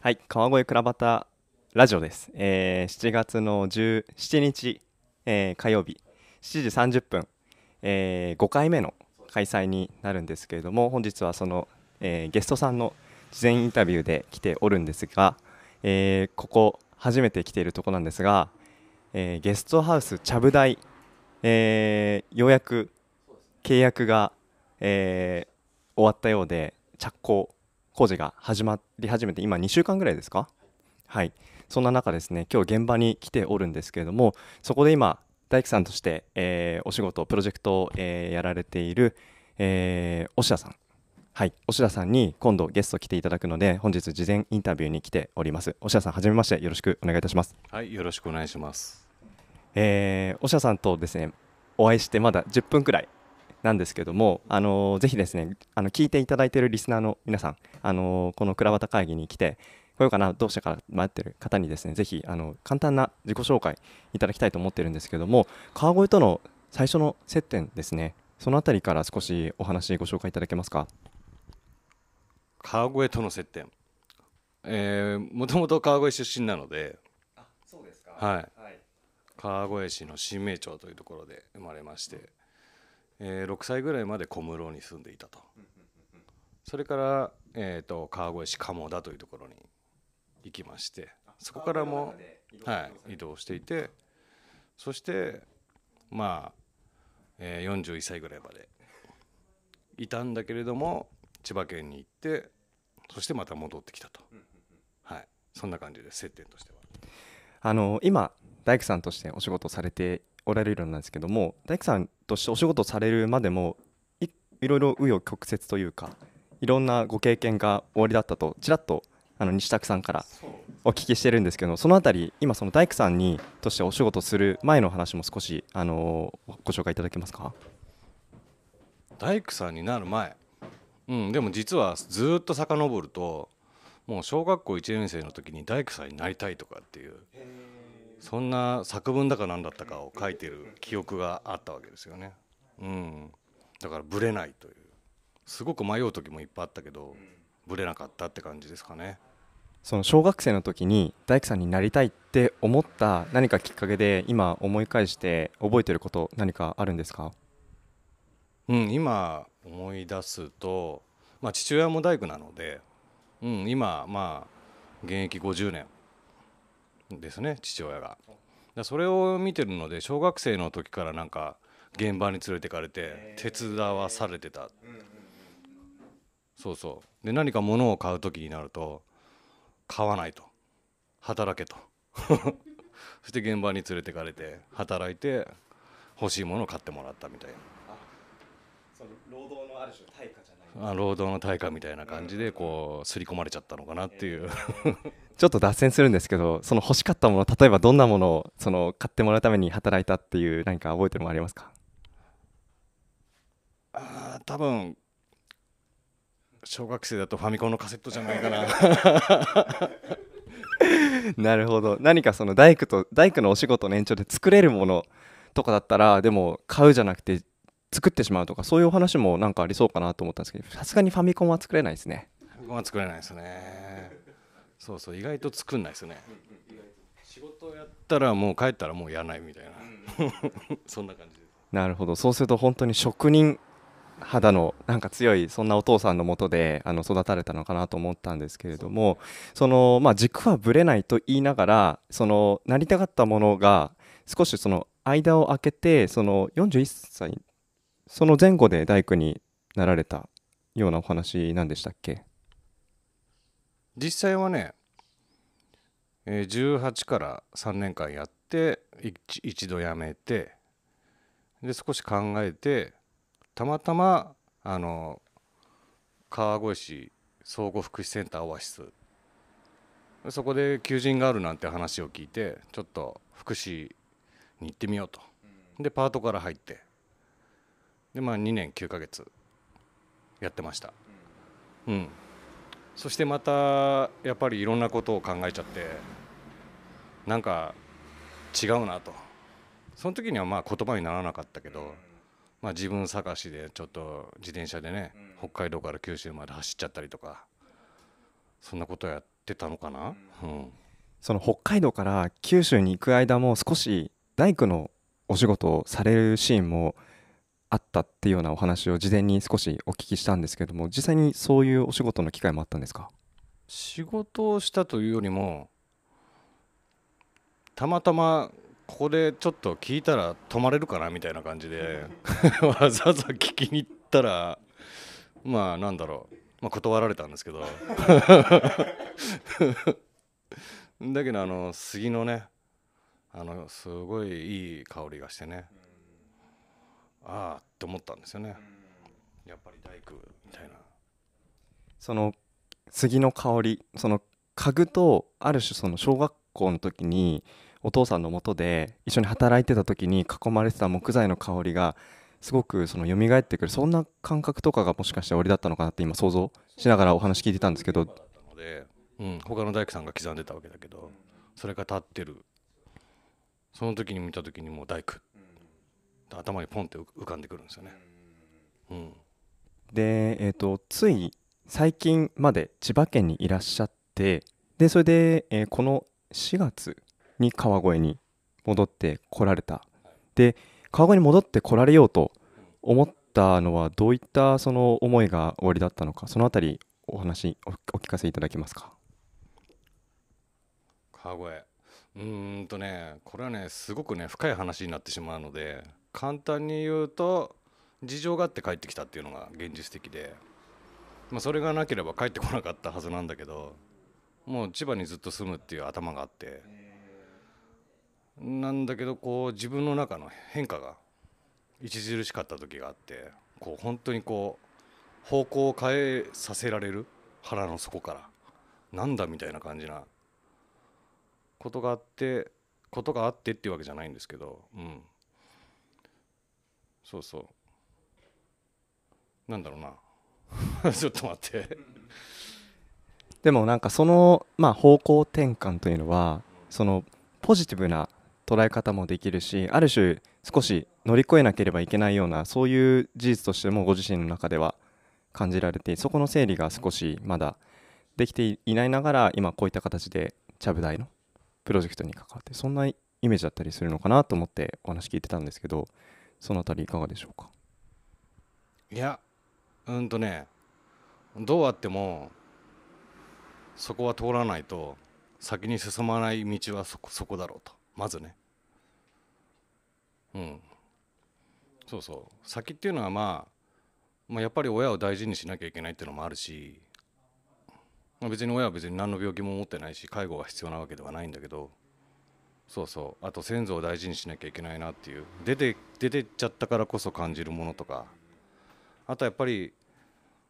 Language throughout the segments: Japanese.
はい、川越倉端ラジオです。えー7月の17日、えー火曜日7時30分、え5回目の開催になるんですけれども、本日はその、えーゲストさんの事前インタビューで来ておるんですが、えーここ初めて来ているとこなんですが、えーゲストハウスちゃぶ台、えーようやく契約が、えー終わったようで着工工事が始まり始めて今2週間ぐらいですか？はい。そんな中ですね今日現場に来ておるんですけれどもそこで今大工さんとして、えーお仕事プロジェクトを、えーやられている、えー、押田さん。はい。押田さんに今度ゲスト来ていただくので本日事前インタビューに来ております。押田さんはじめまして。よろしくお願いいたします。はい、よろしくお願いします。えー、おしゃさんとですねお会いしてまだ10分くらいなんですけども、あのーぜひですねあの聞いていただいているリスナーの皆さん、あのーこの倉端会議に来てこようかなどうしたか迷ってる方にですねぜひあの簡単な自己紹介いただきたいと思ってるんですけども川越との最初の接点ですねそのあたりから少しお話ご紹介いただけますか？川越との接点。えー、もともと川越出身なので、そうですか。はい、川越市の新名町というところで生まれまして、えー6歳ぐらいまで小室に住んでいたと。それから、えー、と川越市鴨田というところに行きまして、そこからも、はい、移動していて、そして、まあ、えー41歳ぐらいまでいたんだけれども千葉県に行ってそしてまた戻ってきたと、はいそんな感じです接点としてはあの今大工さんとしてお仕事されておられるんですけども大工さんとしてお仕事されるまでもいいろいろ紆余曲折というかいろんなご経験がおありだったとちらっとあの西拓さんからお聞きしてるんですけどそのあたり今その大工さんにとしてお仕事する前の話も少しあのご紹介いただけますか？大工さんになる前。うんでも実はずーっと遡るともう小学校1年生の時に大工さんになりたいとかっていうそんな作文だか何だったかを書いてる記憶があったわけですよね。うん。だからブレないという。すごく迷う時もいっぱいあったけどブレなかったって感じですかね。その小学生の時に大工さんになりたいって思った何かきっかけで今思い返して覚えてること何かあるんですか？うん、今思い出すと、まあ、父親も大工なので、うん、今まあ現役50年ですね父親が。だそれを見てるので小学生の時からなんか現場に連れてかれて手伝わされてた、そうそうで何か物を買う時になると買わないと働けと そして現場に連れてかれて働いて欲しいものを買ってもらったみたいな。その労働のある種対価じゃないあ労働の対価みたいな感じでこう刷り込まれちゃったのかなっていう、ちょっと脱線するんですけどその欲しかったもの例えばどんなものをその買ってもらうために働いたっていう何か覚えてるものありますか？あー多分小学生だとファミコンのカセットじゃないかな。なるほど。何かその大工と大工のお仕事の延長で作れるものとかだったらでも買うじゃなくて作ってしまうとかそういうお話もなんかありそうかなと思ったんですけどさすがにファミコンは作れないですね。ファミコンは作れないですね。そうそう意外と作んないですね。仕事やったらもう帰ったらもうやらないみたいな。そんな感じです。なるほど。そうすると本当に職人肌のなんか強いそんなお父さんのもとであの育たれたのかなと思ったんですけれどもその、まあ、軸はぶれないと言いながらそのなりたかったものが少しその間を空けてその41歳その前後で大工になられたようなお話なんでしたっけ？実際はね、えー18から3年間やって一一度辞めてで少し考えてたまたまあの川越市総合福祉センターオアシス。そこで求人があるなんて話を聞いてちょっと福祉に行ってみようと。でパートから入って。でまあ2年9ヶ月やってました。うん。そしてまたやっぱりいろんなことを考えちゃってなんか違うなと。その時にはまあ言葉にならなかったけど、まあ、自分探しでちょっと自転車でね北海道から九州まで走っちゃったりとかそんなことやってたのかな、うん、その北海道から九州に行く間も少し大工のお仕事をされるシーンもあったっていうようなお話を事前に少しお聞きしたんですけども実際にそういうお仕事の機会もあったんですか？仕事をしたというよりもたまたまここでちょっと聞いたら泊まれるかなみたいな感じで わざわざ聞きに行ったらまあなんだろう、まあ、断られたんですけど。だけどあの杉のねあのすごいいい香りがしてねああって思ったんですよね。やっぱり大工みたいな。その杉の香りその家具とある種その小学校の時にお父さんのもとで一緒に働いてた時に囲まれてた木材の香りがすごくその蘇ってくる。そんな感覚とかがもしかして俺だったのかなって今想像しながらお話聞いてたんですけど。うん、他の大工さんが刻んでたわけだけどそれが立ってる。その時に見た時にもう大工頭にポンって浮浮かんでくるんですよね、うん、で、えー、とつい最近まで千葉県にいらっしゃってでそれで、えーこの4月に川越に戻ってこられた。で川越に戻ってこられようと思ったのはどういったその思いがおありだったのかそのあたりお話おお聞かせいただけますか？川越。うーんとねこれはねすごくね深い話になってしまうので簡単に言うと事情があって帰ってきたっていうのが現実的で、まあ、それがなければ帰ってこなかったはずなんだけどもう千葉にずっと住むっていう頭があってなんだけどこう自分の中の変化が著しかった時があってこう本当にこう方向を変えさせられる腹の底からなんだみたいな感じなことがあってことがあってっていうわけじゃないんですけどうん。そうそう。なんだろうな。ちょっと待って。でもなんかその、まあ、方向転換というのはそのポジティブな捉え方もできるしある種少し乗り越えなければいけないようなそういう事実としてもご自身の中では感じられてそこの整理が少しまだできていないながら今こういった形でちゃぶ台のプロジェクトに関わってそんなイメージだったりするのかなと思ってお話聞いてたんですけどそのあたりいかがでしょうか？いやうんとねどうあってもそこは通らないと先に進まない道はそこそこだろうと。まずね。うん。そうそう。先っていうのはまあ、まあ、やっぱり親を大事にしなきゃいけないっていうのもあるし、まあ、別に親は別に何の病気も持ってないし介護が必要なわけではないんだけどそうそう。あと先祖を大事にしなきゃいけないなっていう。出て出てっちゃったからこそ感じるものとか。あとやっぱり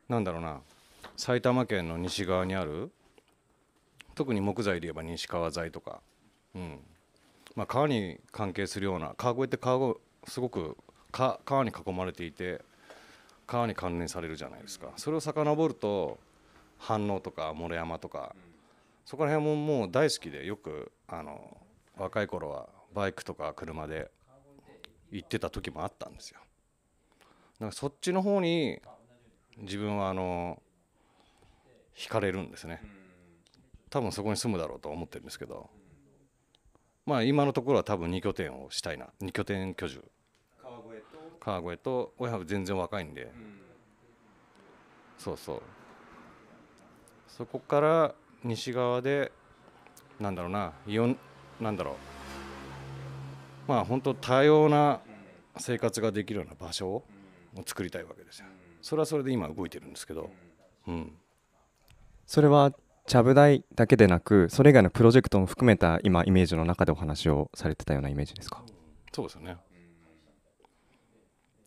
なんだろうな。埼玉県の西側にある特に木材で言えば西川材とか、うん。まあ、川に関係するような川越って川越すごく川に囲まれていて川に関連されるじゃないですか。それを遡ると飯能とか諸山とか。そこら辺ももう大好きでよくあの若い頃はバイクとか車で行ってた時もあったんですよ。だからそっちの方に自分はあの惹かれるんですね。多分そこに住むだろうと思ってるんですけど。まあ今のところは多分2拠点をしたいな。2拠点居住。川越と親は全然若いんで、そうそう。そこから西側でなんだろうななんだろう。まあ本当多様な生活ができるような場所を作りたいわけですよ。それはそれで今動いてるんですけど。うん。それはちゃぶ台だけでなくそれ以外のプロジェクトも含めた今イメージの中でお話をされてたようなイメージですか？そうですよね。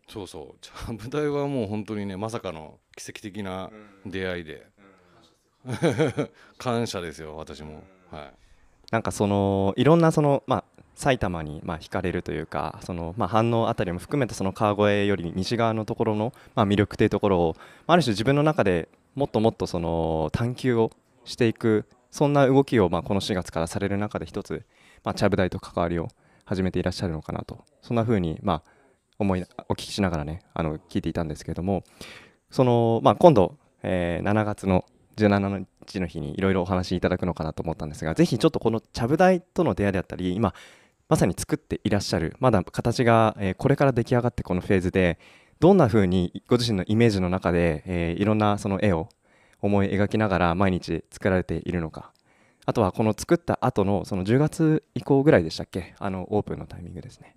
そうそう。ちゃぶ台はもう本当にねまさかの奇跡的な出会いで。感謝ですよ私も。はいなんかそのいろんなその、まあ、埼玉にまあ惹かれるというかその、まあ、反応あたりも含めたその川越より西側のところの、まあ、魅力というところをある種自分の中でもっともっとその探求をしていくそんな動きをまあこの4月からされる中で一つ、まあ、ちゃぶ台と関わりを始めていらっしゃるのかなとそんな風にまあ思いお聞きしながらねあの聞いていたんですけれどもその、まあ、今度、え7月の17日の日にいろいろお話しいただくのかなと思ったんですがぜひちょっとこのちゃぶ台との出会いであったり今まさに作っていらっしゃるまだ形が、えこれから出来上がってこのフェーズでどんな風にご自身のイメージの中で、えいろんなその絵を思い描きながら毎日作られているのか。あとはこの作った後のその10月以降ぐらいでしたっけ？あのオープンのタイミングですね。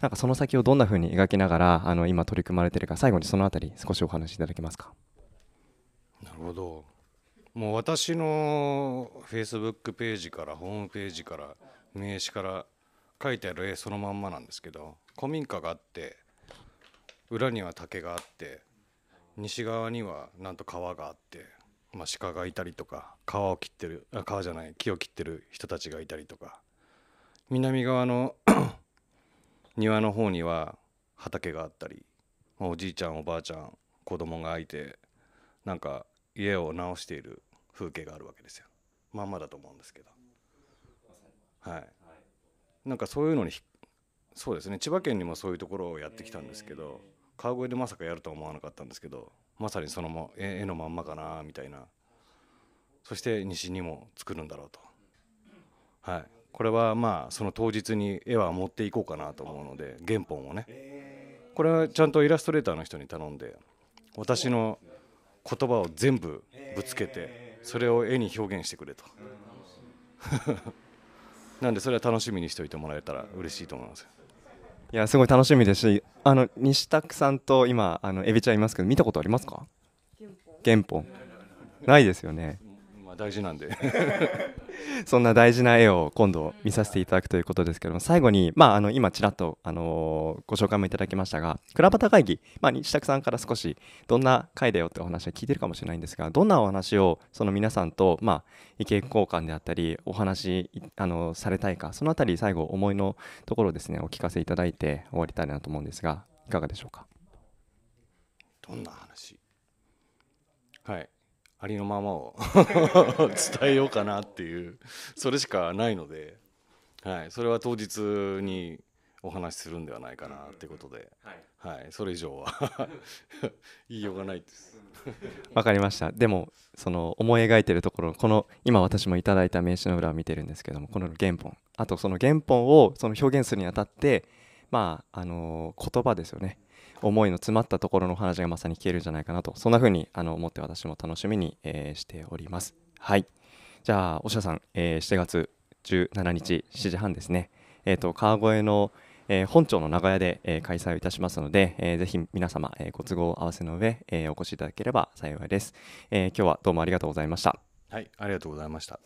なんかその先をどんな風に描きながらあの今取り組まれているか最後にそのあたり少しお話しいただけますか？なるほど。もう私のフェイスブックページからホームページから名刺から書いてある絵そのまんまなんですけど古民家があって裏には竹があって西側にはなんと川があって、まあ、鹿がいたりとか川を切ってるあ川じゃない木を切ってる人たちがいたりとか南側の 庭の方には畑があったり、まあおじいちゃんおばあちゃん子供がいてなんか家を直している風景があるわけですよ。まんまだと思うんですけど。はい。なんかそういうのにそうですね。千葉県にもそういうところをやってきたんですけど川越でまさかやるとは思わなかったんですけどまさにそのま絵絵のまんまかなみたいな。そして西にも作るんだろうと。はい。これはまあその当日に絵は持っていこうかなと思うので原本をね。これはちゃんとイラストレーターの人に頼んで私の言葉を全部ぶつけてそれを絵に表現してくれと。なんでそれは楽しみにしておいてもらえたら嬉しいと思いますいやすごい楽しみですしあの西拓さんと今あのエビちゃんいますけど見たことありますか？原本ないですよね。まあ大事なんで そんな大事な絵を今度見させていただくということですけども最後に、まあ、あの今ちらっと、あのーご紹介もいただきましたが倉端会議、まあ、西拓さんから少しどんな回だよってお話は聞いてるかもしれないんですがどんなお話をその皆さんと、まあ、意見交換であったりお話あのされたいかそのあたり最後思いのところですねお聞かせいただいて終わりたいなと思うんですがいかがでしょうか？どんな話はい。ありのままを 伝えようかなっていうそれしかないので、はい、それは当日にお話しするんではないかなってことで、はい、それ以上は 言いようがないです。わかりました。でもその思い描いてるところこの今私もいただいた名刺の裏を見てるんですけどもこの原本。あとその原本をその表現するにあたってまああの言葉ですよね思いの詰まったところの話がまさに聞けるんじゃないかなとそんな風にあの思って私も楽しみに、えーしております。はい。じゃあおしゃさん、えー7月17日7時半ですね。えっ、と川越のえー本庁の長屋で、えー開催をいたしますので、えーぜひ皆様、えーご都合を合わせの上、えーお越しいただければ幸いです、えー今日はどうもありがとうございました。はい、ありがとうございました。